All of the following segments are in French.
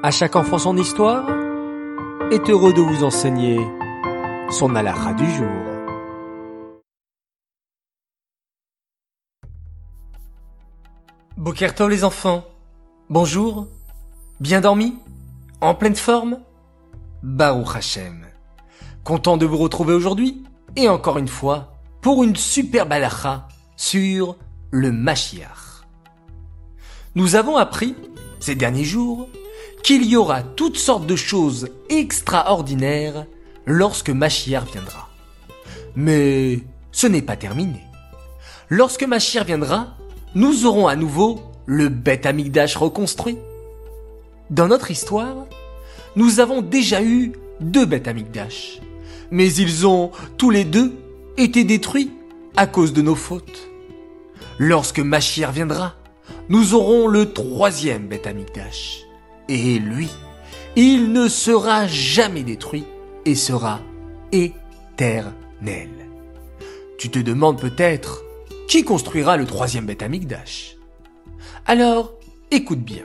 À chaque enfant son histoire est heureux de vous enseigner son halakha du jour. Bokertov les enfants, bonjour, bien dormi? En pleine forme? Baruch Hashem, content de vous retrouver aujourd'hui et encore une fois pour une superbe halakha sur le Mashiach. Nous avons appris ces derniers jours qu'il y aura toutes sortes de choses extraordinaires lorsque Mashiach viendra. Mais ce n'est pas terminé. Lorsque Mashiach viendra, nous aurons à nouveau le Beth Amigdash reconstruit. Dans notre histoire, nous avons déjà eu deux Beth Amigdash, mais ils ont tous les deux été détruits à cause de nos fautes. Lorsque Mashiach viendra, nous aurons le troisième Beth Amigdash. Et lui, il ne sera jamais détruit et sera éternel. Tu te demandes peut-être qui construira le troisième Beth Amigdash Alors, écoute bien.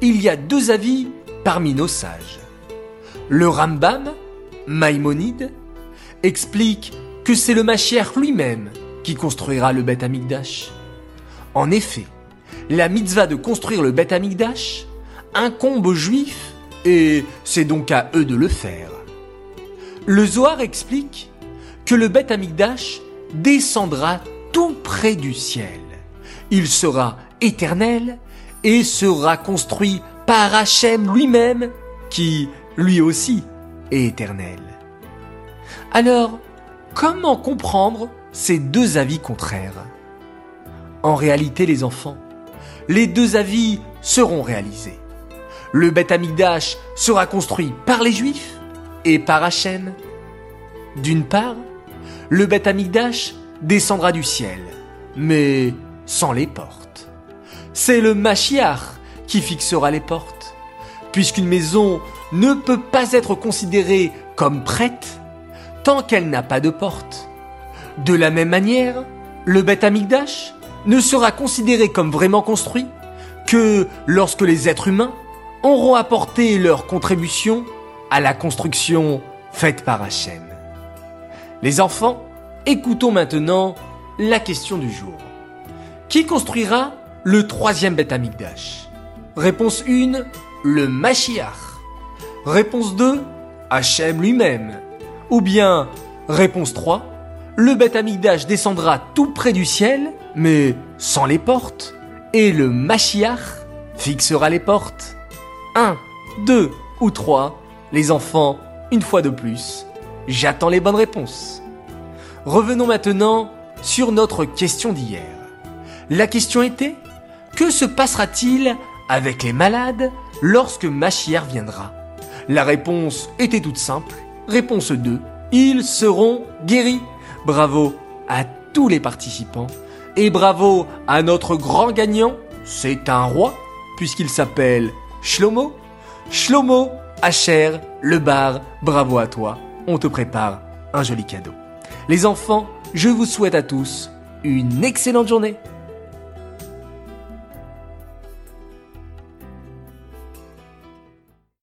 Il y a deux avis parmi nos sages. Le Rambam, Maïmonide, explique que c'est le Mashiach lui-même qui construira le Beth Amigdash. En effet, la mitzvah de construire le Beth Amigdash incombe aux juifs et c'est donc à eux de le faire. Le Zohar explique que le Beth Amigdash descendra tout près du ciel. Il sera éternel et sera construit par Hachem lui-même qui, lui aussi, est éternel. Alors, comment comprendre ces deux avis contraires? En réalité, les enfants, les deux avis seront réalisés. Le Beth Amigdash sera construit par les Juifs et par Hachem. D'une part, le Beth Amigdash descendra du ciel, mais sans les portes. C'est le Mashiach qui fixera les portes, puisqu'une maison ne peut pas être considérée comme prête tant qu'elle n'a pas de porte. De la même manière, le Beth Amigdash ne sera considéré comme vraiment construit que lorsque les êtres humains auront apporté leur contribution à la construction faite par Hachem. Les enfants, écoutons maintenant la question du jour. Qui construira le troisième Beth Amigdash Réponse 1, le Mashiach. Réponse 2, Hachem lui-même. Ou bien, réponse 3, le Beth Amigdash descendra tout près du ciel, mais sans les portes, et le Mashiach fixera les portes. 1, 2 ou 3, les enfants, une fois de plus, j'attends les bonnes réponses. Revenons maintenant sur notre question d'hier. La question était, que se passera-t-il avec les malades lorsque Machière viendra? La réponse était toute simple. Réponse 2, ils seront guéris. Bravo à tous les participants. Et bravo à notre grand gagnant, c'est un roi, puisqu'il s'appelle Shlomo? Shlomo, Asher, le bar, bravo à toi. On te prépare un joli cadeau. Les enfants, je vous souhaite à tous une excellente journée.